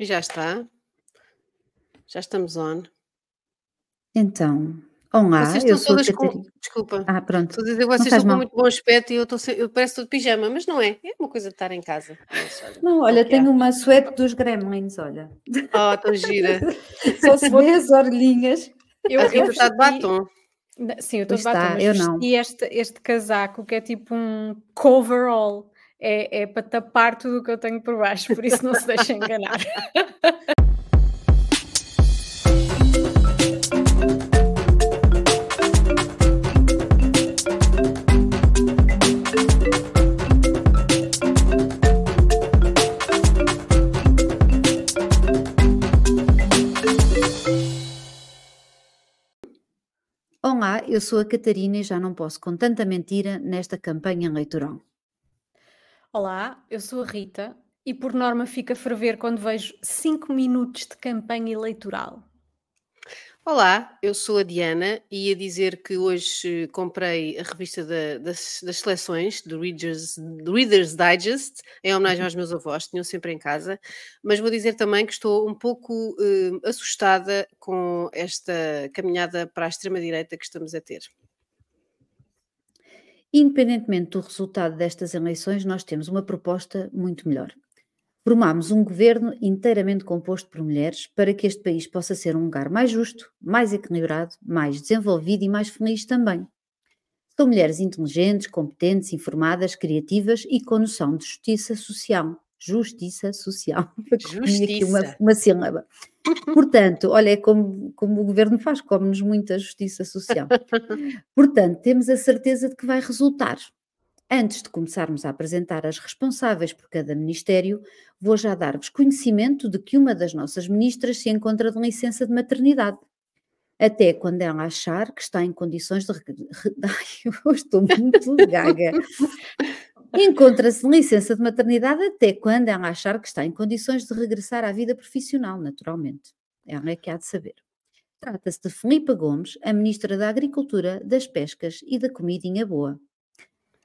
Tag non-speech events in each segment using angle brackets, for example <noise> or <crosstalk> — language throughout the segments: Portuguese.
E já está. Já estamos on. Então, olá, Vocês eu estão sou a todas com. Catarina. Desculpa. Ah, pronto, Estou a dizer, vocês estão com mal. muito bom aspecto e eu, estou eu pareço tudo de pijama, mas não é. É uma coisa de estar em casa. Não, é olha, há. tenho uma suéte dos gremlins, olha. Oh, tão gira. <laughs> Só se vê as orelhinhas. Eu, A eu Rita está de batom. Sim, eu estou de batom, está, mas eu não. vesti este, este casaco que é tipo um coverall. É, é para tapar tudo o que eu tenho por baixo, por isso não se deixem enganar. Olá, eu sou a Catarina e já não posso com tanta mentira nesta campanha eleitoral. Olá, eu sou a Rita e por norma fico a ferver quando vejo 5 minutos de campanha eleitoral. Olá, eu sou a Diana e ia dizer que hoje eh, comprei a revista da- das, das seleções do Reader's, do Reader's Digest, em homenagem aos meus avós, tinham sempre em casa, mas vou dizer também que estou um pouco eh, assustada com esta caminhada para a extrema-direita que estamos a ter. Independentemente do resultado destas eleições, nós temos uma proposta muito melhor. Formámos um governo inteiramente composto por mulheres para que este país possa ser um lugar mais justo, mais equilibrado, mais desenvolvido e mais feliz também. São mulheres inteligentes, competentes, informadas, criativas e com noção de justiça social. Justiça social. <laughs> Comi aqui uma, Justiça. uma sílaba. Portanto, olha, é como, como o governo faz, come-nos muita justiça social. <laughs> Portanto, temos a certeza de que vai resultar. Antes de começarmos a apresentar as responsáveis por cada ministério, vou já dar-vos conhecimento de que uma das nossas ministras se encontra de licença de maternidade. Até quando ela achar que está em condições de. <laughs> Ai, eu estou muito gaga. Encontra-se licença de maternidade até quando ela achar que está em condições de regressar à vida profissional, naturalmente. Ela é que há de saber. Trata-se de Filipa Gomes, a Ministra da Agricultura, das Pescas e da Comidinha Boa.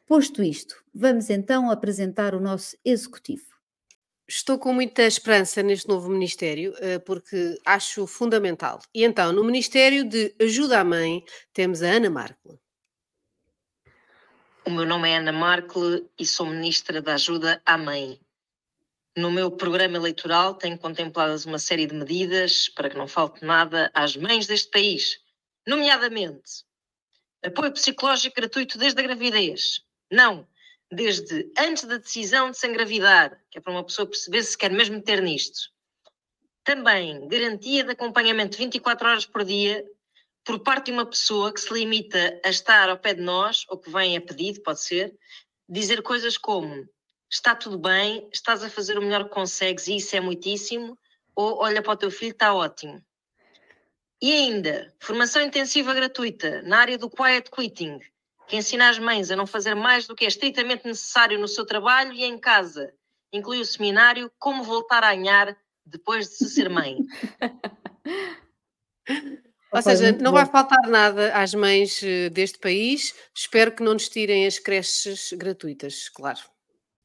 Posto isto, vamos então apresentar o nosso executivo. Estou com muita esperança neste novo Ministério, eh, porque acho fundamental. E então, no Ministério de Ajuda à Mãe, temos a Ana Marco. O meu nome é Ana Markle e sou Ministra da Ajuda à Mãe. No meu programa eleitoral tenho contempladas uma série de medidas para que não falte nada às mães deste país, nomeadamente apoio psicológico gratuito desde a gravidez. Não, desde antes da decisão de se engravidar, que é para uma pessoa perceber se quer mesmo ter nisto. Também garantia de acompanhamento 24 horas por dia por parte de uma pessoa que se limita a estar ao pé de nós, ou que vem a pedido, pode ser, dizer coisas como está tudo bem, estás a fazer o melhor que consegues e isso é muitíssimo, ou olha para o teu filho, está ótimo. E ainda, formação intensiva gratuita na área do quiet quitting, que ensina as mães a não fazer mais do que é estritamente necessário no seu trabalho e em casa. Inclui o seminário Como Voltar a Anhar Depois de se ser mãe. <laughs> Ou seja, não bom. vai faltar nada às mães eh, deste país. Espero que não nos tirem as creches gratuitas, claro.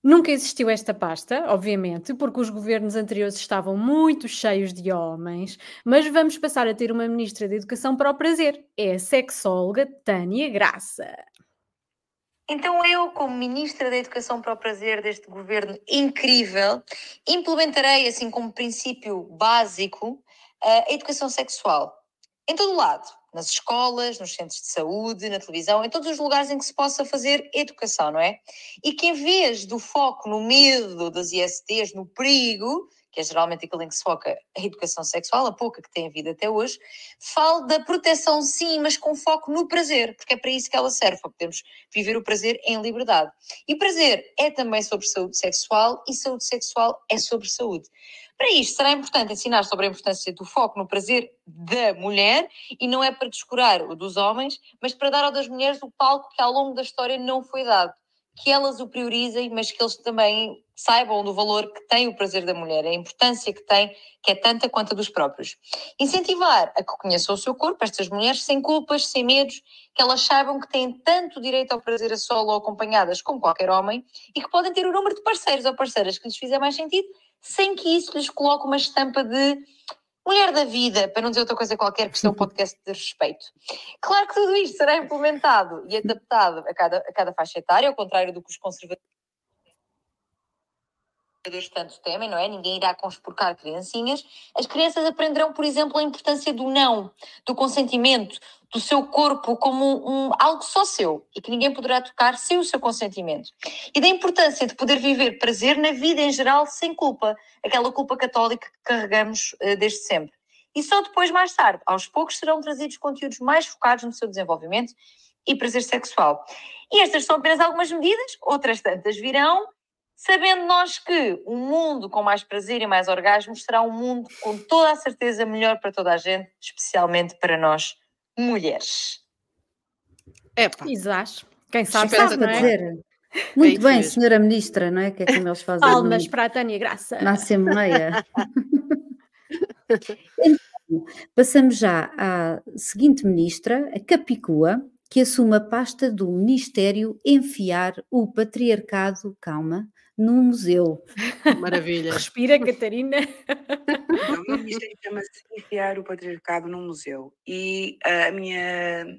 Nunca existiu esta pasta, obviamente, porque os governos anteriores estavam muito cheios de homens, mas vamos passar a ter uma ministra da Educação para o prazer. É a sexóloga Tânia Graça. Então, eu, como Ministra da Educação para o Prazer deste governo incrível, implementarei, assim como princípio básico, a educação sexual. Em todo lado. Nas escolas, nos centros de saúde, na televisão, em todos os lugares em que se possa fazer educação, não é? E que em vez do foco no medo das ISTs, no perigo, que é geralmente aquilo em que se foca a educação sexual, a pouca que tem havido até hoje, fale da proteção sim, mas com foco no prazer, porque é para isso que ela serve, para podermos viver o prazer em liberdade. E prazer é também sobre saúde sexual e saúde sexual é sobre saúde. Para isto, será importante ensinar sobre a importância do foco no prazer da mulher e não é para descurar o dos homens, mas para dar ao das mulheres o palco que ao longo da história não foi dado. Que elas o priorizem, mas que eles também saibam do valor que tem o prazer da mulher, a importância que tem, que é tanta quanto a dos próprios. Incentivar a que conheçam o seu corpo, estas mulheres, sem culpas, sem medos, que elas saibam que têm tanto direito ao prazer a solo ou acompanhadas como qualquer homem e que podem ter o número de parceiros ou parceiras que lhes fizer mais sentido, sem que isso lhes coloque uma estampa de mulher da vida, para não dizer outra coisa qualquer, que isto é um podcast de respeito. Claro que tudo isto será implementado e adaptado a cada, a cada faixa etária, ao contrário do que os conservadores tanto temem, não é? Ninguém irá conspurcar criancinhas. As crianças aprenderão, por exemplo, a importância do não, do consentimento, do seu corpo como um, algo só seu e que ninguém poderá tocar sem o seu consentimento. E da importância de poder viver prazer na vida em geral sem culpa, aquela culpa católica que carregamos uh, desde sempre. E só depois, mais tarde, aos poucos, serão trazidos conteúdos mais focados no seu desenvolvimento e prazer sexual. E estas são apenas algumas medidas, outras tantas virão sabendo nós que um mundo com mais prazer e mais orgasmos será um mundo com toda a certeza melhor para toda a gente, especialmente para nós mulheres. Epa. Exato. Quem sabe, sabe não é? dizer. Muito bem, mesmo. senhora ministra, não é? Que é como eles fazem. Palmas no... para a Tânia Graça. Na Assembleia. então, passamos já à seguinte ministra, a Capicua, que assume a pasta do Ministério Enfiar o Patriarcado, calma, num museu. Maravilha. Respira, Catarina. O meu ministério chama-se Enfiar o Patriarcado num Museu. E a minha,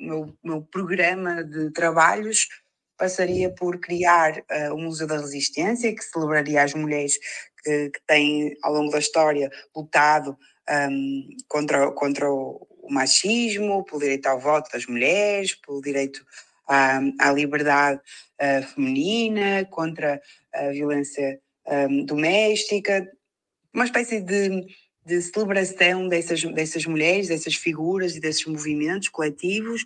o meu, meu programa de trabalhos passaria por criar uh, o Museu da Resistência, que celebraria as mulheres que, que têm, ao longo da história, lutado um, contra, contra o, o machismo, pelo direito ao voto das mulheres, pelo direito à, à liberdade uh, feminina, contra a violência um, doméstica, uma espécie de, de celebração dessas, dessas mulheres, dessas figuras e desses movimentos coletivos,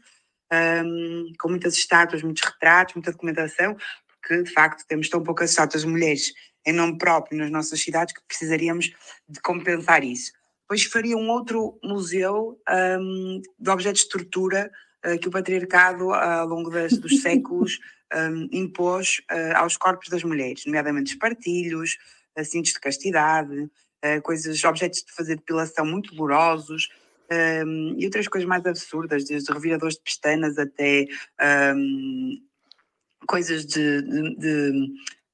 um, com muitas estátuas, muitos retratos, muita documentação, porque de facto temos tão poucas estátuas de mulheres em nome próprio nas nossas cidades que precisaríamos de compensar isso. Depois faria um outro museu um, de objetos de tortura que o patriarcado, uh, ao longo das, dos séculos, um, <laughs> impôs uh, aos corpos das mulheres, nomeadamente espartilhos, cintos de castidade, coisas, objetos de fazer depilação muito dolorosos, um, e outras coisas mais absurdas, desde reviradores de pestanas até um, coisas de, de, de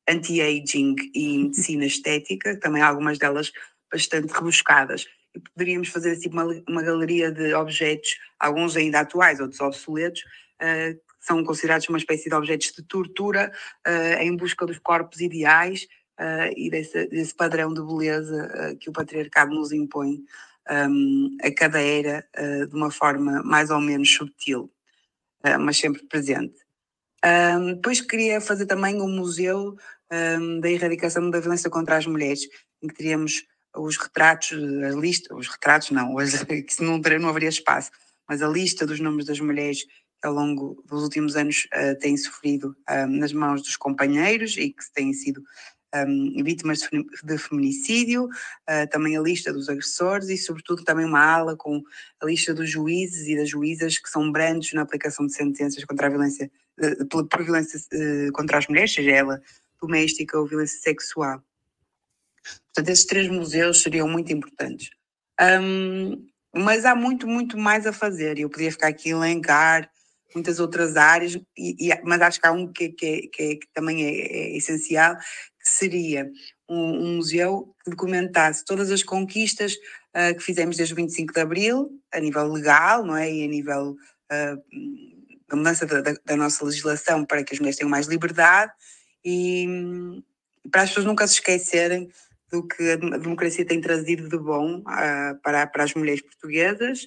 anti-aging e medicina estética, também algumas delas bastante rebuscadas e poderíamos fazer assim uma, uma galeria de objetos, alguns ainda atuais, outros obsoletos, uh, que são considerados uma espécie de objetos de tortura uh, em busca dos corpos ideais uh, e desse, desse, padrão de beleza que o patriarcado nos impõe um, a cada era de uma forma mais ou menos subtil, mas sempre presente. Um, depois queria fazer também um museu um, da erradicação da violência contra as mulheres, em que teríamos os retratos, a lista, os retratos não, <laughs> que não, não haveria espaço, mas a lista dos nomes das mulheres que ao longo dos últimos anos uh, têm sofrido um, nas mãos dos companheiros e que têm sido um, vítimas de, de feminicídio, uh, também a lista dos agressores e, sobretudo, também uma ala com a lista dos juízes e das juízas que são brandos na aplicação de sentenças contra a violência, uh, por, violência contra as mulheres, seja ela doméstica ou violência sexual. Portanto, esses três museus seriam muito importantes. Um, mas há muito, muito mais a fazer. Eu podia ficar aqui a elencar muitas outras áreas, e, e, mas acho que há um que, que, que, que também é, é, essencial, que seria um, um, museu que documentasse todas as conquistas uh, que fizemos desde o 25 de Abril, a nível legal, não é? E a nível uh, da mudança da, da, nossa legislação para que as mulheres tenham mais liberdade e para as pessoas nunca se esquecerem do que a democracia tem trazido de bom uh, para, para as mulheres portuguesas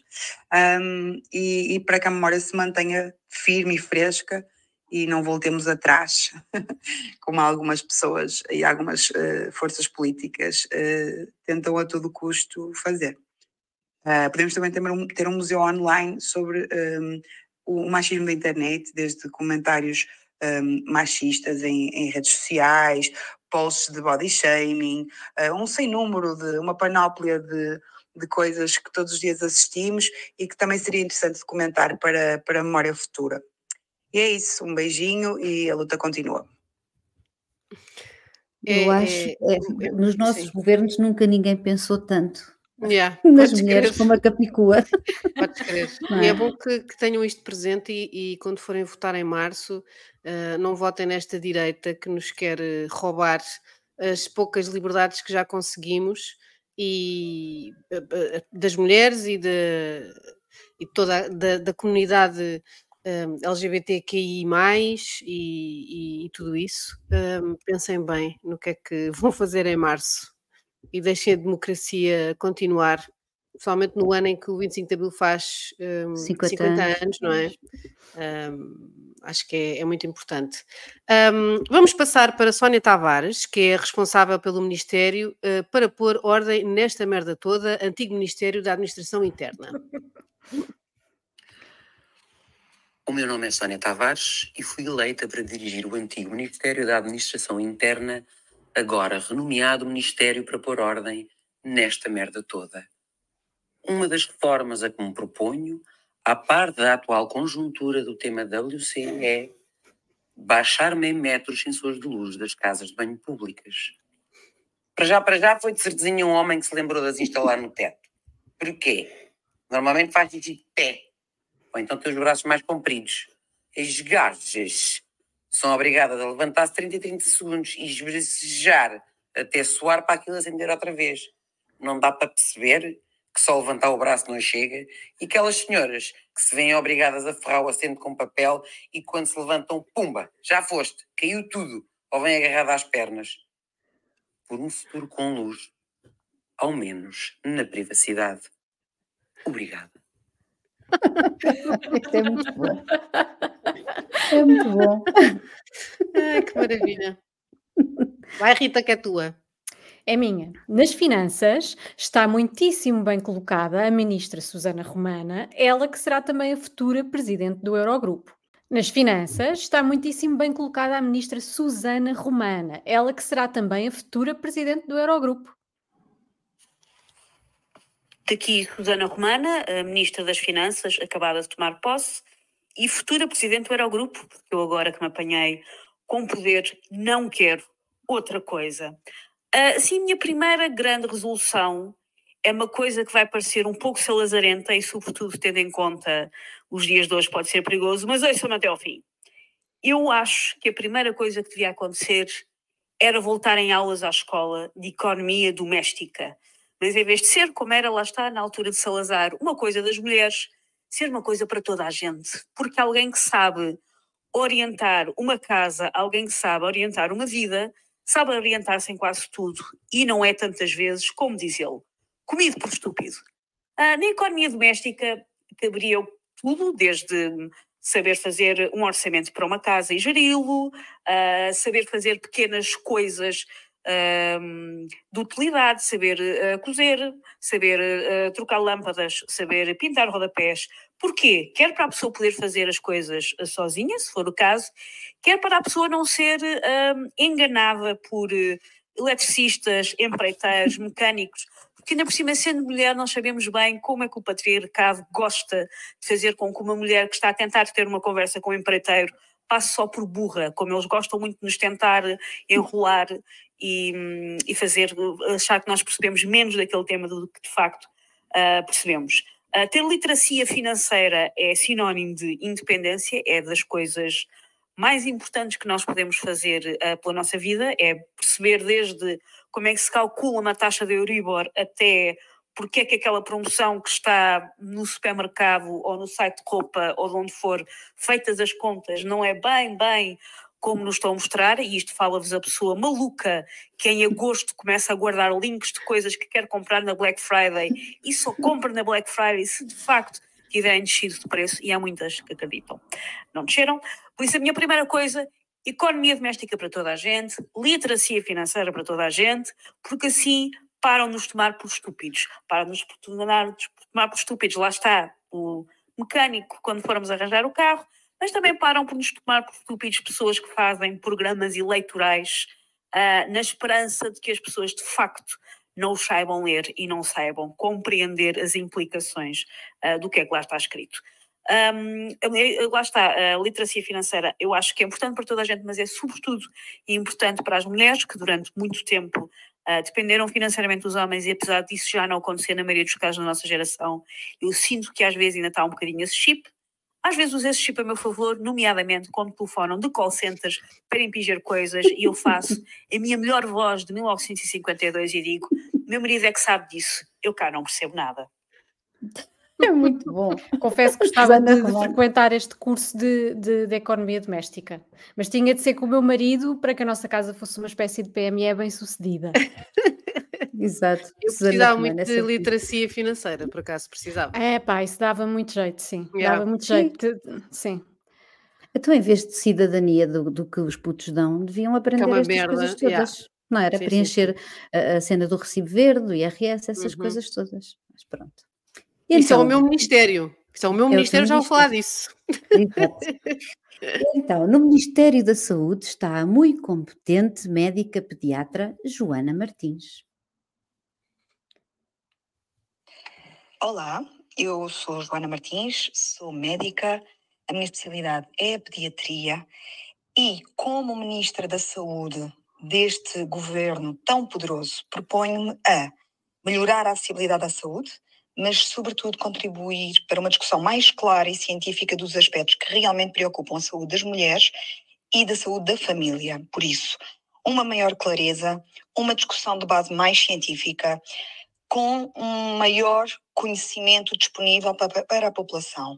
um, e, e, para que a memória se mantenha firme e fresca e não voltemos atrás, <laughs> como algumas pessoas e algumas uh, forças políticas uh, tentam a todo custo fazer. podemos também ter um, ter um museu online sobre um, o machismo da internet, desde comentários um, machistas em, em, redes sociais, posts de body shaming, uh, um sem número de uma panóplia de, de coisas que todos os dias assistimos e que também seria interessante documentar para, para a memória futura. E é isso, um beijinho e a luta continua. Eu é, acho, é, é, nos nossos sim. governos nunca ninguém pensou tanto Yeah, nas mulheres crer. como a Capicua. <laughs> Podes crer. <laughs> É? E é bom que, que, tenham isto presente e, e, quando forem votar em março, uh, não votem nesta direita que nos quer roubar as poucas liberdades que já conseguimos e das mulheres e de, e toda da, da comunidade um, LGBTQI, e, e, e tudo isso, um, pensem bem no que é que <laughs> vão fazer em março e deixem a democracia continuar, principalmente no ano em que o 25 de Abril faz um, 50, 50 anos. anos. não é? Um, acho que é, é muito importante. Um, vamos passar para Sónia Tavares, que é responsável pelo Ministério uh, para pôr ordem nesta merda toda, antigo Ministério da Administração Interna. O meu nome é Sónia Tavares e fui eleita para dirigir o antigo Ministério da Administração Interna, agora renomeado Ministério para pôr ordem nesta merda toda. Uma das reformas a que me proponho, à par da atual conjuntura do tema WC, é baixar meio metro os sensores de luz das casas de banho públicas. Para já, para já, foi de certezinha um homem que se lembrou de as instalar no teto. Porquê? Normalmente faz xixi de pé ou então tem os braços mais compridos. As gajas são obrigadas a levantar-se 30 e 30 segundos e esbracejar até suar para aquilo acender outra vez. Não dá para perceber que só levantar o braço não chega e aquelas senhoras que se veem obrigadas a ferrar o assento com papel e quando se levantam, pumba, já foste, caiu tudo, ou vem agarrada às pernas. Por um futuro com luz, ao menos na privacidade. Obrigada. <laughs> É muito bom. É muito bom. Ai, que maravilha. Vai, Rita, que é tua. É minha. Nas finanças está muitíssimo bem colocada a ministra Susana Romana, ela que será também a futura presidente do Eurogrupo. Nas finanças está muitíssimo bem colocada a ministra Susana Romana, ela que será também a futura presidente do Eurogrupo. Daqui Susana Romana, a Ministra das Finanças, acabada de tomar posse, e futura Presidente do Eurogrupo, porque eu agora que me apanhei com poder não quero outra coisa. Assim, a minha primeira grande resolução é uma coisa que vai parecer um pouco salazarenta e, sobretudo, tendo em conta os dias de hoje, pode ser perigoso, mas ouçam-me até ao fim. Eu acho que a primeira coisa que devia acontecer era voltar em aulas à escola de economia doméstica mas em vez de ser, como era lá está, na altura de Salazar, uma coisa das mulheres, ser uma coisa para toda a gente. Porque alguém que sabe orientar uma casa, alguém que sabe orientar uma vida, sabe orientar-se em quase tudo. E não é tantas vezes, como diz ele, comido por estúpido. Ah, na economia doméstica caberia tudo, desde saber fazer um orçamento para uma casa e geri-lo, ah, saber fazer pequenas coisas de utilidade, saber uh, cozer, saber uh, trocar lâmpadas, saber pintar rodapés. Porquê? Quer para a pessoa poder fazer as coisas uh, sozinha, se for o caso, quer para a pessoa não ser enganada por eletricistas, empreiteiros, mecânicos, porque ainda por cima, sendo mulher, nós sabemos bem como é que o patriarcado gosta de fazer com que uma mulher que está a tentar ter uma conversa com um empreiteiro passe só por burra, como eles gostam muito de nos tentar enrolar e, e fazer achar que nós percebemos menos daquele tema do que de facto uh, percebemos. Uh, ter literacia financeira é sinónimo de independência, é das coisas mais importantes que nós podemos fazer uh, pela nossa vida, é perceber desde como é que se calcula uma taxa de Euribor até porque é que aquela promoção que está no supermercado ou no site de roupa ou de onde for, feitas as contas, não é bem, bem como nos estão a mostrar, e isto fala-vos a pessoa maluca que em agosto começa a guardar links de coisas que quer comprar na Black Friday e só compra na Black Friday se de facto tiverem descido de preço, e há muitas que acreditam. Não desceram. Por isso, a minha primeira coisa, economia doméstica para toda a gente, literacia financeira para toda a gente, porque assim param-nos tomar por estúpidos. Param-nos tomar, tomar por estúpidos. Lá está o mecânico quando formos arranjar o carro, mas também param por nos tomar por estúpidos pessoas que fazem programas eleitorais uh, na esperança de que as pessoas de facto não saibam ler e não saibam compreender as implicações uh, do que é que lá está escrito. Um, lá está, a literacia financeira eu acho que é importante para toda a gente, mas é sobretudo importante para as mulheres que durante muito tempo uh, dependeram financeiramente dos homens e apesar disso já não acontecer na maioria dos casos da nossa geração, eu sinto que às vezes ainda está um bocadinho esse chip Às vezes uso esse chip a meu favor, nomeadamente quando telefonam de call centers para impingir coisas e eu faço a minha melhor voz de 1952 e digo: meu marido é que sabe disso, eu cá não percebo nada. É muito bom. Confesso que gostava de, de frequentar este curso de, de, de, economia doméstica, mas tinha de ser com o meu marido para que a nossa casa fosse uma espécie de PME bem sucedida. <laughs> Exato. Eu precisava muito de literacia financeira, por acaso precisava. É pá, isso dava muito jeito, sim. Yeah. Dava muito jeito, sim. Então, em vez de cidadania do, do que os putos dão, deviam aprender é estas merda. coisas todas. Yeah. Não era sim, preencher sim, sim. A, a, cena do recibo verde, do IRS, essas uhum. coisas todas. Mas pronto. Então, Isso é o então meu ministério. Isso é o meu ministério, já vou falar disso. Então, no Ministério da Saúde está a muito competente médica pediatra Joana Martins. Olá, eu sou Joana Martins, sou médica, a minha especialidade é a pediatria e, como Ministra da Saúde deste governo tão poderoso, proponho-me a melhorar a acessibilidade à saúde, mas, sobretudo, contribuir para uma discussão mais clara e científica dos aspectos que realmente preocupam a saúde das mulheres e da saúde da família. Por isso, uma maior clareza, uma discussão de base mais científica, com um maior conhecimento disponível para, para a população.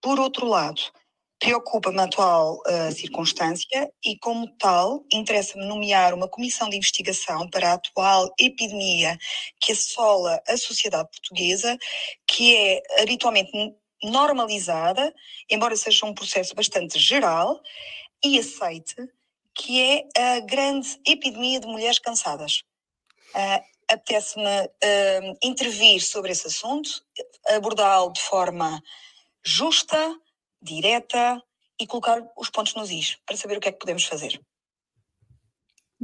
Por outro lado, preocupa-me a atual uh, circunstância e, como tal, interessa-me nomear uma comissão de investigação para a atual epidemia que assola a sociedade portuguesa, que é habitualmente normalizada, embora seja um processo bastante geral e aceite, que é a grande epidemia de mulheres cansadas. Uh, apetece-me uh, intervir sobre esse assunto, abordá-lo de forma justa, direta e colocar os pontos nos is para saber o que é que podemos fazer.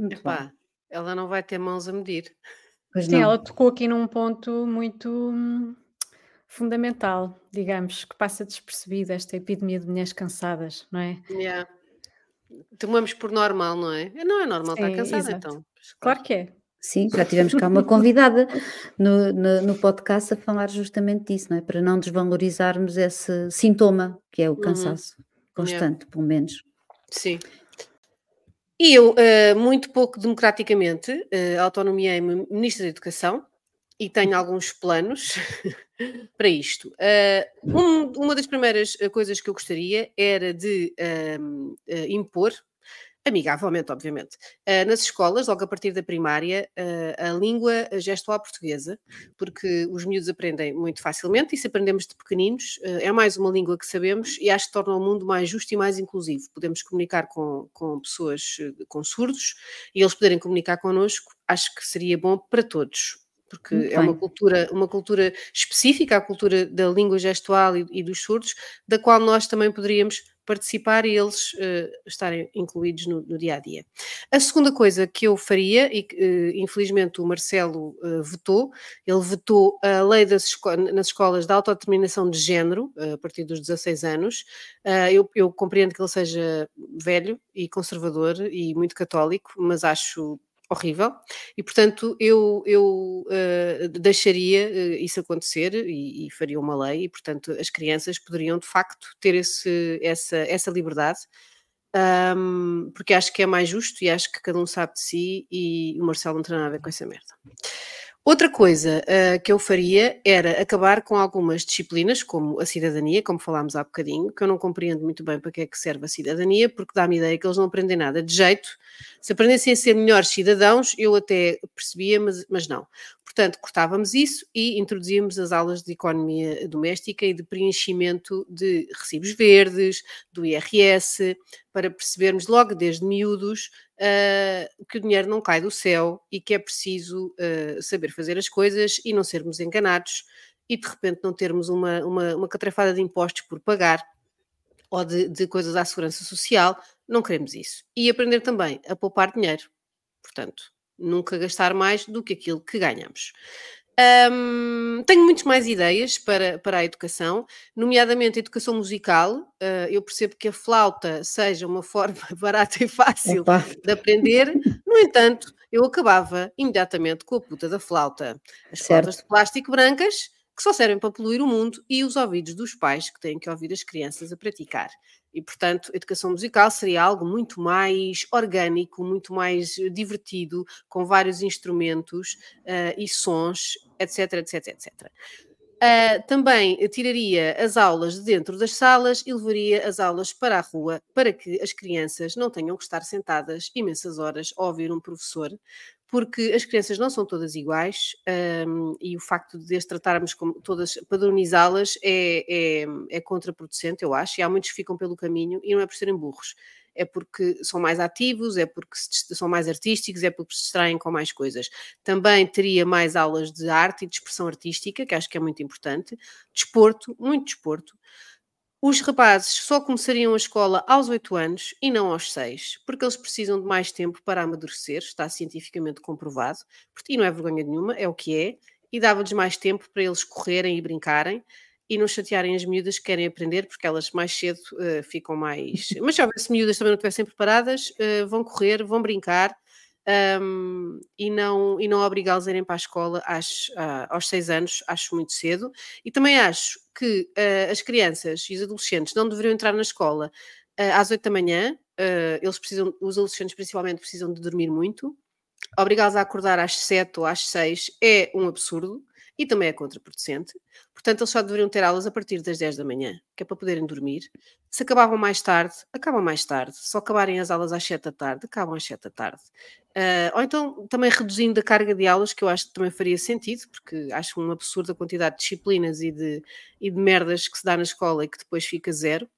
Epá, ela não vai ter mãos a medir. Pois Sim, não. ela tocou aqui num ponto muito hum, fundamental, digamos, que passa despercebido esta epidemia de mulheres cansadas, não é? Yeah. Tomamos por normal, não é? Não é normal Sim, estar cansada, exato. então. Claro que é. Sim, já tivemos cá uma convidada no, no, no, podcast a falar justamente disso, não é? Para não desvalorizarmos esse sintoma que é o uhum. cansaço uhum. constante, yeah. pelo menos. Sim. E eu, uh, muito pouco democraticamente, uh, autonomiei-me Ministra da Educação e tenho alguns planos <laughs> para isto. Uh, um, uma das primeiras coisas que eu gostaria era de impor amigavelmente, obviamente, uh, nas escolas, logo a partir da primária, uh, a língua gestual portuguesa, porque os miúdos aprendem muito facilmente e se aprendemos de pequeninos, uh, é mais uma língua que sabemos e acho que torna o mundo mais justo e mais inclusivo. Podemos comunicar com, com pessoas com surdos e eles poderem comunicar connosco, acho que seria bom para todos, porque Muito é bem. uma cultura, uma cultura específica, a cultura da língua gestual e, e dos surdos, da qual nós também poderíamos participar e eles uh, estarem incluídos no, no, dia a dia. A segunda coisa que eu faria, e que uh, infelizmente o Marcelo uh, votou, ele votou a lei das esco nas escolas da autodeterminação de género, a partir dos 16 anos. Eu, eu, compreendo que ele seja velho e conservador e muito católico, mas acho horrível e portanto eu, eu uh, deixaria uh, isso acontecer e, e, faria uma lei e portanto as crianças poderiam de facto ter esse, essa, essa liberdade um, porque acho que é mais justo e acho que cada um sabe de si e o Marcelo não tem nada a ver com essa merda. Outra coisa uh, que eu faria era acabar com algumas disciplinas, como a cidadania, como falámos há bocadinho, que eu não compreendo muito bem para que é que serve a cidadania, porque dá-me ideia que eles não aprendem nada de jeito. Se aprendessem a ser melhores cidadãos, eu até percebia, mas, mas não. Portanto, cortávamos isso e introduzíamos as aulas de economia doméstica e de preenchimento de recibos verdes, do IRS, para percebermos logo desde miúdos uh, que o dinheiro não cai do céu e que é preciso uh, saber fazer as coisas e não sermos enganados e de repente não termos uma, uma, uma catrafada de impostos por pagar ou de, de coisas à segurança social. Não queremos isso. E aprender também a poupar dinheiro. Portanto, nunca gastar mais do que aquilo que ganhamos. Um, tenho muitas mais ideias para, para a educação, nomeadamente a educação musical. Uh, eu percebo que a flauta seja uma <laughs> forma barata e fácil Opa. de aprender, no entanto, eu acabava imediatamente com a puta da flauta. As certo. flautas de plástico brancas que só servem para poluir o mundo e os ouvidos dos pais que têm que ouvir as crianças a praticar. E, portanto, a educação musical seria algo muito mais orgânico, muito mais divertido, com vários instrumentos uh, e sons, etc, etc, etc. Uh, também tiraria as aulas de dentro das salas e levaria as aulas para a rua para que as crianças não tenham que estar sentadas imensas horas a ouvir um professor, porque as crianças não são todas iguais um, e o facto de as tratarmos como todas, padronizá-las é, é, é contraproducente, eu acho, e há muitos que ficam pelo caminho e não é por serem burros é porque são mais ativos, é porque são mais artísticos, é porque se distraem com mais coisas. Também teria mais aulas de arte e de expressão artística, que acho que é muito importante. Desporto, muito desporto. Os rapazes só começariam a escola aos 8 anos e não aos 6, porque eles precisam de mais tempo para amadurecer, está cientificamente comprovado, e não é vergonha nenhuma, é o que é, e dava-lhes mais tempo para eles correrem e brincarem e não chatearem as miúdas que querem aprender, porque elas mais cedo uh, ficam mais. Mas se houvesse miúdas também não estivessem preparadas, uh, vão correr, vão brincar um, e não, e não obrigá-los a irem para a escola às, uh, aos seis anos, acho muito cedo. E também acho que uh, as crianças e os adolescentes não deveriam entrar na escola uh, às oito da manhã, eles precisam, os adolescentes principalmente precisam de dormir muito. Obrigá-los a acordar às sete ou às seis é um absurdo e também é contraproducente. Portanto, eles só deveriam ter aulas a partir das 10 da manhã, que é para poderem dormir. Se acabavam mais tarde, acabam mais tarde. Se acabarem as aulas às 7 da tarde, acabam às 7 da tarde. Uh, ou então também reduzindo a carga de aulas, que eu acho que também faria sentido, porque acho um absurdo a quantidade de disciplinas e de, e de merdas que se dá na escola e que depois fica zero.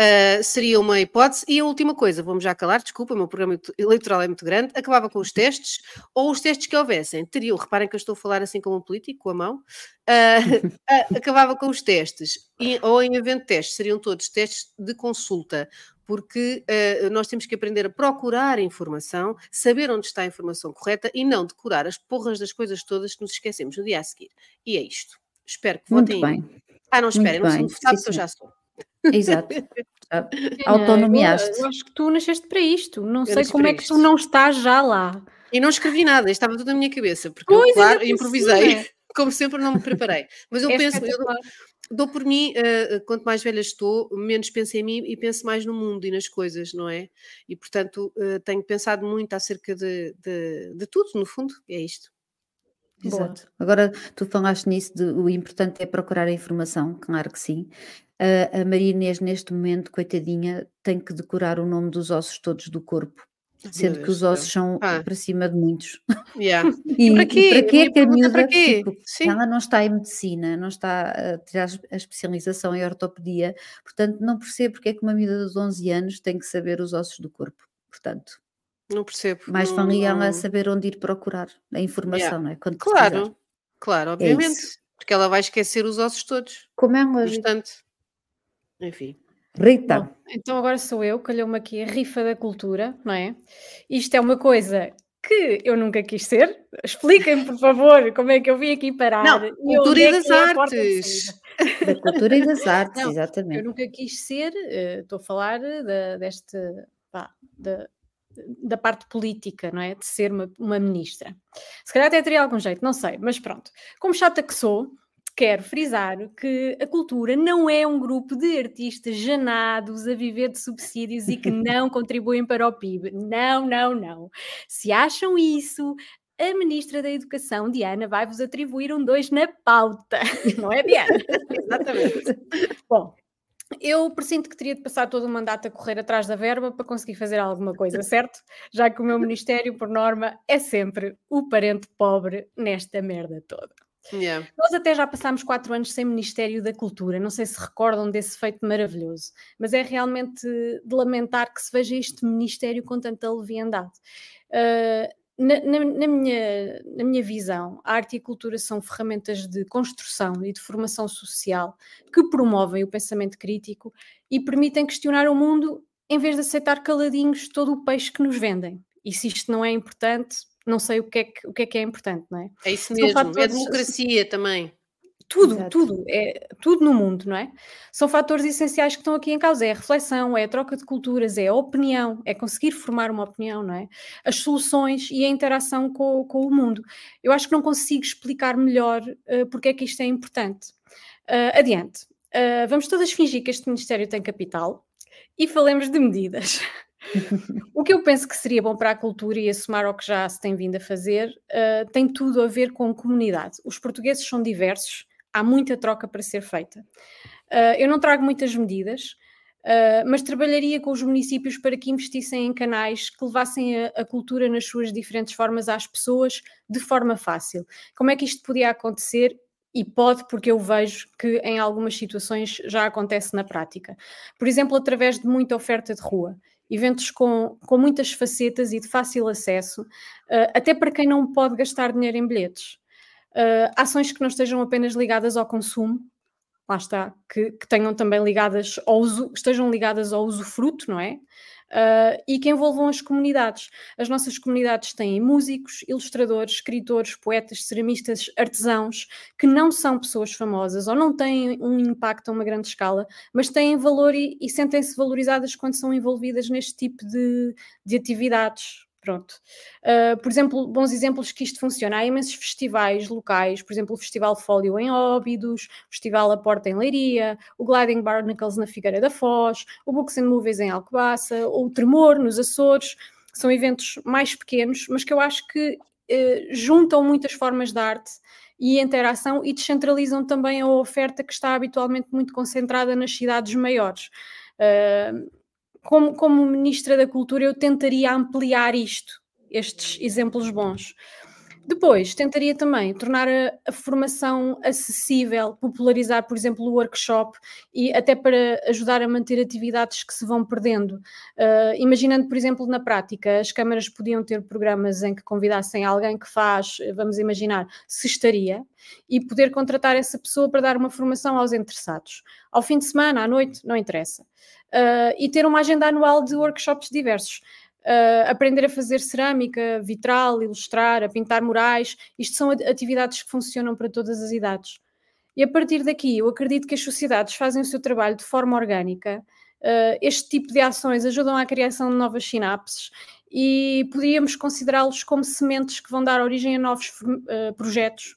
Uh, seria uma hipótese. E a última coisa, vamos já calar, desculpa, o meu programa eleitoral é muito grande, acabava com os testes, ou os testes que houvessem, teriam, reparem que eu estou a falar assim como um político, com a mão, uh, uh, <laughs> acabava com os testes, e, ou em evento de testes, seriam todos testes de consulta, porque nós temos que aprender a procurar informação, saber onde está a informação correta e não decorar as porras das coisas todas que nos esquecemos no dia a seguir. E é isto. Espero que votem. Muito bem. Ah, não esperem, não sou votar porque eu já sou. Exato. <laughs> Autonomia. Eu, acho que tu nasceste para isto. Não eu sei como é que isto. tu não estás já lá. E não escrevi nada, estava tudo na minha cabeça, porque pois, eu, claro, improvisei, <laughs> como sempre, não me preparei. Mas eu é penso, eu dou por mim, uh, quanto mais velha estou, menos penso em mim e penso mais no mundo e nas coisas, não é? E portanto, uh, tenho pensado muito acerca de, de, de tudo, no fundo, é isto. Exato. Boa. Agora, tu falaste nisso, de, o importante é procurar a informação, claro que sim. A, a Maria Inês, neste momento, coitadinha, tem que decorar o nome dos ossos todos do corpo. Sendo que os ossos são ah. para cima de muitos. Yeah. e, <laughs> e, para quê? E para quê que a miúda, tipo, ela não está em medicina, não está a tirar a especialização em ortopedia, portanto não percebo porque é que uma miúda de 11 anos tem que saber os ossos do corpo. Portanto, não percebo. Mais valia ela saber onde ir procurar a informação, yeah. não é? Quando claro, precisar. claro, é obviamente. É porque ela vai esquecer os ossos todos. Como é uma instante. Enfim. Rita. Bom, então agora sou eu, calhou-me aqui a rifa da cultura, não é? Isto é uma coisa que eu nunca quis ser. Expliquem-me, por favor, como é que eu vim aqui parar. Não, cultura e é das artes. Da cultura e das <laughs> artes, não, exatamente. Eu nunca quis ser, uh, estou a falar de, deste, pá, de, da parte política, não é? De ser uma, uma ministra. Se calhar até teria algum jeito, não sei, mas pronto. Como chata que sou, quero frisar que a cultura não é um grupo de artistas janados a viver de subsídios e que não <laughs> contribuem para o PIB. Não, não, não. Se acham isso, a Ministra da Educação, Diana, vai-vos atribuir um 2 na pauta. <laughs> Não é, Diana? <laughs> Exatamente. Bom, eu presinto que teria de passar todo o mandato a correr atrás da verba para conseguir fazer alguma coisa, certo? Já que o meu ministério, por norma, é sempre o parente pobre nesta merda toda. Yeah. Nós até já passámos quatro anos sem Ministério da Cultura, não sei se recordam desse feito maravilhoso, mas é realmente de lamentar que se veja este Ministério com tanta leviandade. Uh, na, na, na, minha, na minha visão, a arte e a cultura são ferramentas de construção e de formação social que promovem o pensamento crítico e permitem questionar o mundo em vez de aceitar caladinhos todo o peixe que nos vendem. E se isto não é importante, não sei o que é que, o que, é, que é importante, não é? É isso mesmo, é democracia também. Tudo, Exato. tudo, é tudo no mundo, não é? São fatores essenciais que estão aqui em causa, é a reflexão, é a troca de culturas, é a opinião, é conseguir formar uma opinião, não é? As soluções e a interação com, com o mundo. Eu acho que não consigo explicar melhor uh, porque é que isto é importante. Uh, adiante. Uh, vamos todas fingir que este Ministério tem capital e falemos de medidas. <laughs> o que eu penso que seria bom para a cultura e a somar ao que já se tem vindo a fazer uh, tem tudo a ver com comunidade. Os portugueses são diversos, há muita troca para ser feita. Uh, eu não trago muitas medidas, uh, mas trabalharia com os municípios para que investissem em canais que levassem a, a, cultura nas suas diferentes formas às pessoas de forma fácil. Como é que isto podia acontecer? E pode, porque eu vejo que em algumas situações já acontece na prática. Por exemplo, através de muita oferta de rua eventos com, com muitas facetas e de fácil acesso, uh, até para quem não pode gastar dinheiro em bilhetes uh, ações que não estejam apenas ligadas ao consumo, lá está, que, que tenham também ligadas ao uso, estejam ligadas ao usufruto, não é? Uh, e que envolvam as comunidades. As nossas comunidades têm músicos, ilustradores, escritores, poetas, ceramistas, artesãos, que não são pessoas famosas ou não têm um impacto a uma grande escala, mas têm valor e, e sentem-se valorizadas quando são envolvidas neste tipo de, de atividades. Pronto. Uh, por exemplo, bons exemplos que isto funciona. Há imensos festivais locais, por exemplo, o Festival Fólio em Óbidos, o Festival A Porta em Leiria, o Gliding Barnacles na Figueira da Foz, o Books and Movies em Alcobaça, ou o Tremor nos Açores. São eventos mais pequenos, mas que eu acho que uh, juntam muitas formas de arte e interação e descentralizam também a oferta que está habitualmente muito concentrada nas cidades maiores. Uh, como, como Ministra da Cultura, eu tentaria ampliar isto, estes exemplos bons. Depois, tentaria também tornar a, a, formação acessível, popularizar, por exemplo, o workshop e até para ajudar a manter atividades que se vão perdendo. Uh, imaginando, por exemplo, na prática, as câmaras podiam ter programas em que convidassem alguém que faz, vamos imaginar, cestaria e poder contratar essa pessoa para dar uma formação aos interessados. Ao fim de semana, à noite, não interessa. Uh, e ter uma agenda anual de workshops diversos uh, aprender a fazer cerâmica, vitral, ilustrar, a pintar murais. Isto são atividades que funcionam para todas as idades. E a partir daqui, eu acredito que as sociedades fazem o seu trabalho de forma orgânica. Uh, este tipo de ações ajudam à criação de novas sinapses e podíamos considerá-los como sementes que vão dar origem a novos uh, projetos,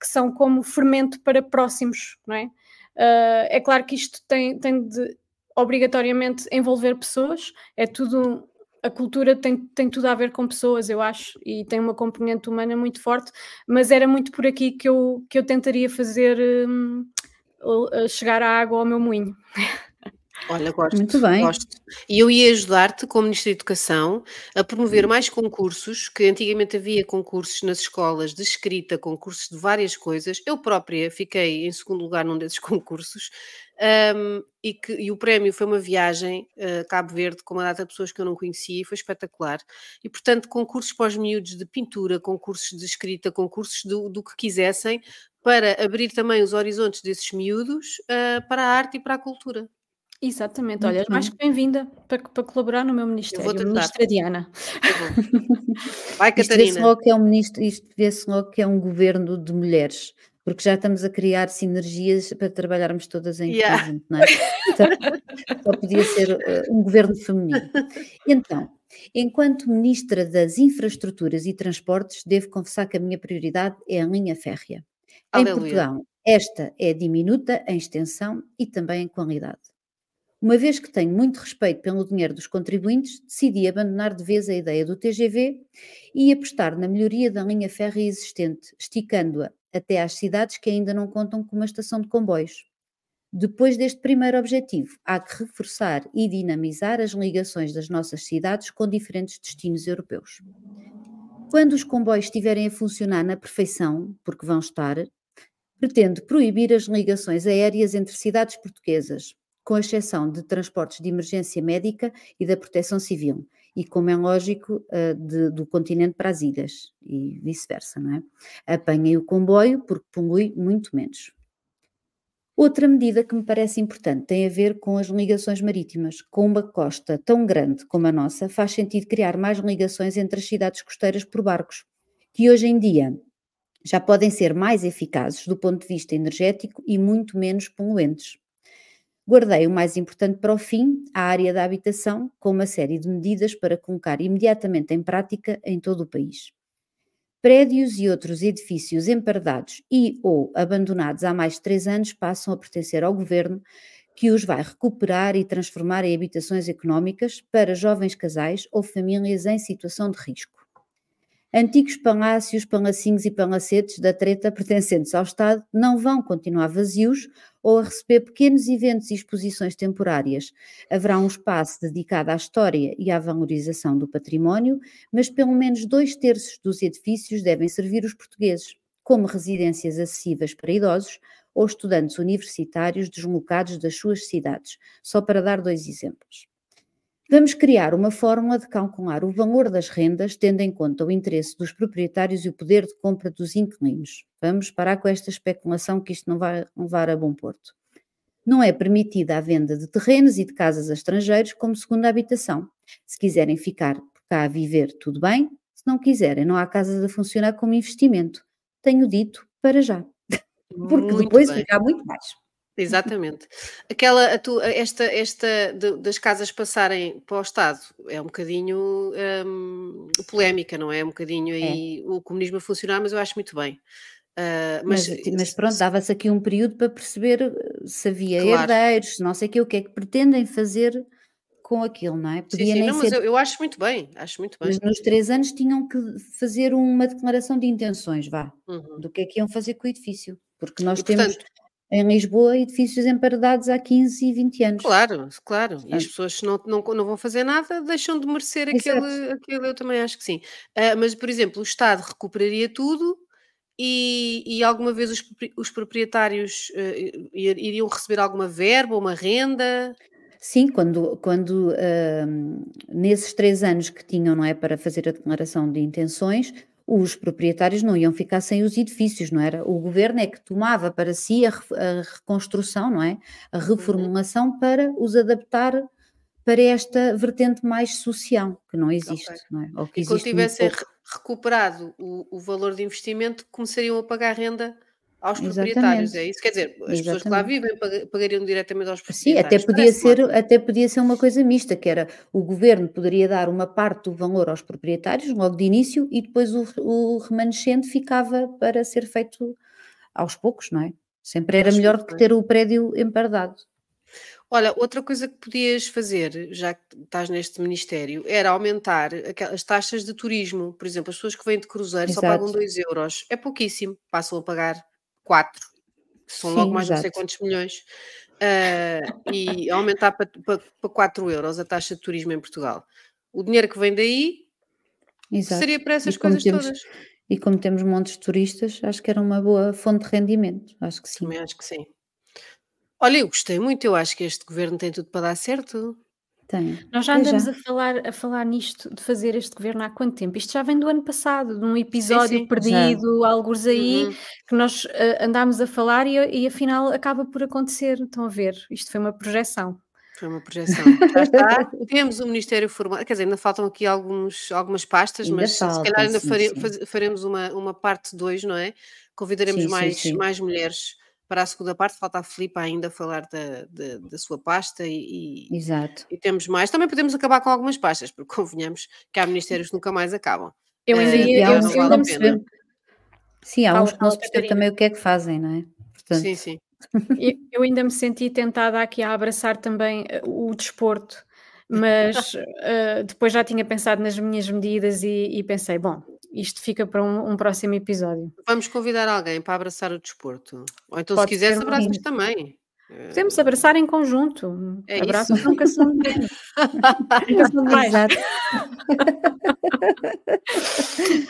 que são como fermento para próximos, não é? É claro que isto tem, tem de obrigatoriamente envolver pessoas, é tudo a cultura tem, tem tudo a ver com pessoas, eu acho, e tem uma componente humana muito forte, mas era muito por aqui que eu, que eu tentaria fazer hum, chegar a água ao meu moinho. Olha, gosto. Muito bem. Gosto. E eu ia ajudar-te, como Ministro da Educação, a promover mais concursos, que antigamente havia concursos nas escolas de escrita, concursos de várias coisas. Eu própria fiquei em segundo lugar num desses <laughs> concursos, um, e, que, e o prémio foi uma viagem a uh, Cabo Verde com uma data de pessoas que eu não conhecia e foi espetacular. E, portanto, concursos para os miúdos de pintura, concursos de escrita, concursos do, do que quisessem, para abrir também os horizontes desses miúdos uh, para a arte e para a cultura. Exatamente, olha, mais que bem-vinda para, para colaborar no meu ministério, ministra Diana. <laughs> Vai, Catarina. Isto vê-se logo, que é um ministro, isto vê-se logo que é um governo de mulheres porque já estamos a criar sinergias para trabalharmos todas em yeah. conjunto, não é? Então, só podia ser uh, um governo feminino. Então, enquanto Ministra das Infraestruturas e Transportes, devo confessar que a minha prioridade é a linha férrea. Aleluia. Em Portugal, esta é diminuta em extensão e também em qualidade. Uma vez que tenho muito respeito pelo dinheiro dos contribuintes, decidi abandonar de vez a ideia do TGV e apostar na melhoria da linha férrea existente, esticando-a até às cidades que ainda não contam com uma estação de comboios. Depois deste primeiro objetivo, há que reforçar e dinamizar as ligações das nossas cidades com diferentes destinos europeus. Quando os comboios estiverem a funcionar na perfeição, porque vão estar, pretendo proibir as ligações aéreas entre cidades portuguesas, com exceção de transportes de emergência médica e da proteção civil, e como é lógico, uh, de, do continente para as ilhas e vice-versa, não é? Apanhem o comboio porque polui muito menos. Outra medida que me parece importante tem a ver com as ligações marítimas. Com uma costa tão grande como a nossa, faz sentido criar mais ligações entre as cidades costeiras por barcos, que hoje em dia já podem ser mais eficazes do ponto de vista energético e muito menos poluentes. Guardei o mais importante para o fim, a área da habitação, com uma série de medidas para colocar imediatamente em prática em todo o país. Prédios e outros edifícios emparedados e ou abandonados há mais de três anos passam a pertencer ao governo, que os vai recuperar e transformar em habitações económicas para jovens casais ou famílias em situação de risco. Antigos palácios, palacinhos e palacetes da treta pertencentes ao Estado não vão continuar vazios ou a receber pequenos eventos e exposições temporárias. Haverá um espaço dedicado à história e à valorização do património, mas pelo menos dois terços dos edifícios devem servir os portugueses, como residências acessíveis para idosos ou estudantes universitários deslocados das suas cidades, só para dar dois exemplos. Vamos criar uma fórmula de calcular o valor das rendas, tendo em conta o interesse dos proprietários e o poder de compra dos inquilinos. Vamos parar com esta especulação que isto não vai levar a bom porto. Não é permitida a venda de terrenos e de casas a estrangeiros como segunda habitação. Se quiserem ficar por cá a viver, tudo bem. Se não quiserem, não há casas a funcionar como investimento. Tenho dito para já. <laughs> Porque Muito depois bem. fica muito mais. Exatamente. Aquela, esta, esta de- das casas passarem para o Estado é um bocadinho hum, polémica, não é? É um bocadinho aí o comunismo a funcionar, mas eu acho muito bem. Ah, mas, Mas, mas pronto, dava-se aqui um período para perceber eh, se havia Claro. herdeiros, não sei o quê, o que é que pretendem fazer com aquilo, não é? sim, Podia sim, nem não, mas ser, eu, eu acho muito bem, acho muito bem. mas nos três anos tinham que fazer uma declaração de intenções, vá, Uhum. do que é que iam fazer com o edifício. Porque nós E, temos portanto, em Lisboa edifícios emparedados há 15 e 20 anos. claro, claro. E as pessoas, se não, não, não vão fazer nada, deixam de merecer exato. aquele, aquele eu também acho que sim. Ah, mas, por exemplo, o Estado recuperaria tudo e, e alguma vez os, os proprietários i- iriam receber alguma verba, uma renda? Sim, quando, quando hum, nesses três anos que tinham, não é, para fazer a declaração de intenções, os proprietários não iam ficar sem os edifícios, não era? O governo é que tomava para si a, a reconstrução, não é? A Uhum. reformulação para os adaptar para esta vertente mais social, que não existe, Ok. não é? Ou que E quando existe tivessem recuperado o, o valor de investimento, começariam a pagar renda aos proprietários, Exatamente, é isso? Quer dizer, as pessoas que lá exatamente. vivem paga- pagariam diretamente aos Sim, até proprietários. podia ser, até podia ser uma coisa mista, que era o governo poderia dar uma parte do valor aos proprietários logo de início e depois o, o remanescente ficava para ser feito aos poucos, não é? Sempre era Acho melhor do que bem. ter o prédio empardado. Olha, outra coisa que podias fazer, já que estás neste ministério, era aumentar aquelas as taxas de turismo. Por exemplo, as pessoas que vêm de cruzeiro só pagam Exato. 2 euros. É pouquíssimo. Passam a pagar 4. São logo Sim, mais não sei exato. quantos milhões. Ah, e aumentar para, para, para 4 euros a taxa de turismo em Portugal. O dinheiro que vem daí Exato. seria para essas coisas temos, todas. e como temos montes de turistas, acho que era uma boa fonte de rendimento. Acho que sim. Também acho que sim. Olha, eu gostei muito. Eu acho que este governo tem tudo para dar certo. Tem. Nós já andamos já. a falar, a falar nisto, de fazer este governo há quanto tempo? Isto já vem do ano passado, de um episódio sim. Já. perdido, alguns aí, Uhum. que nós eh, andámos a falar e, e afinal acaba por acontecer. Estão a ver? Isto foi uma projeção. Foi uma projeção. Já está. <laughs> Temos o Ministério Formal. Quer dizer, ainda faltam aqui alguns, algumas pastas, Ainda mas se calhar ainda sim, fare- sim. faremos uma, uma parte 2, não é? Convidaremos Sim, sim, mais, sim. mais mulheres para a segunda parte. Falta a Filipa ainda falar da, da, da sua pasta e, e- Exato. e temos mais. Também podemos acabar com algumas pastas, porque <laughs> convenhamos que há ministérios que nunca mais acabam. Eu ainda Eh, há eu eu, não vale não. Sim, há uns que não se percebe também o que é que fazem, não é? Portanto, Sim, sim. Eu, eu ainda me senti tentada aqui a abraçar também eh, o desporto, mas eh, depois já tinha pensado nas minhas medidas e, e pensei, bom, isto fica para um, um próximo episódio. Vamos convidar alguém para abraçar o desporto. Ou então, se Pode quiseres, ser abraças também. Podemos abraçar em conjunto. É isso. Abraços nunca são <laughs> demais. Nunca são demais. <laughs>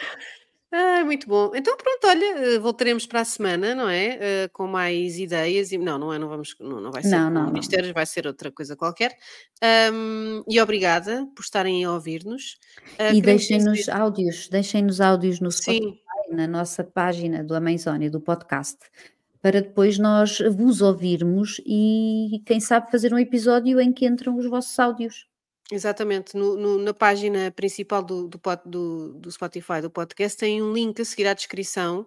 <laughs> Ah, muito bom. Então pronto, olha, eh, voltaremos para a semana, não é? Eh, com mais ideias e não, não é, não vamos, não, não vai ser Não, não, não. ministérios, vai ser outra coisa qualquer. Ahm, e obrigada por estarem a ouvir-nos. Ah, E deixem-nos dizer- áudios, deixem-nos áudios no Spotify, Sim, na nossa página do Amazônia, do podcast, para depois nós vos ouvirmos e quem sabe fazer um episódio em que entram os vossos áudios. Exatamente. No- no- na página principal do, do, do- do Spotify, do podcast, tem um link a seguir à descrição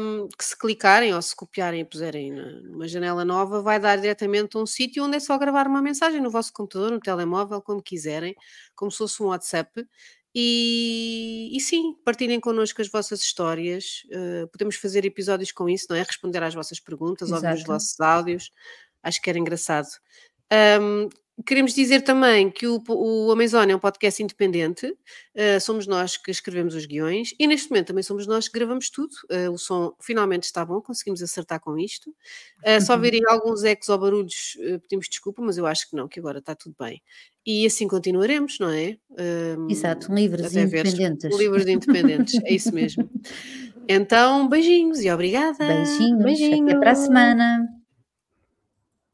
um, que se clicarem ou se copiarem e puserem numa janela nova, vai dar diretamente a um sítio onde é só gravar uma mensagem no vosso computador, no telemóvel, como quiserem, como se fosse um WhatsApp. E, e sim, partilhem connosco as vossas histórias. Uh, podemos fazer episódios com isso, não é? Responder às vossas perguntas, ouvir os vossos áudios. Acho que era engraçado. Um, Queremos dizer também que o, o Amazon é um podcast independente, uh, somos nós que escrevemos os guiões e neste momento também somos nós que gravamos tudo. Uh, o som finalmente está bom, conseguimos acertar com isto. Uh, só verem alguns ecos ou barulhos, pedimos desculpa, mas eu acho que não, que agora está tudo bem. E assim continuaremos, não é? Exato, livres e independentes. Livres e independentes, é isso mesmo. <laughs> Então, beijinhos e obrigada. Beijinhos, beijinhos. até para a semana.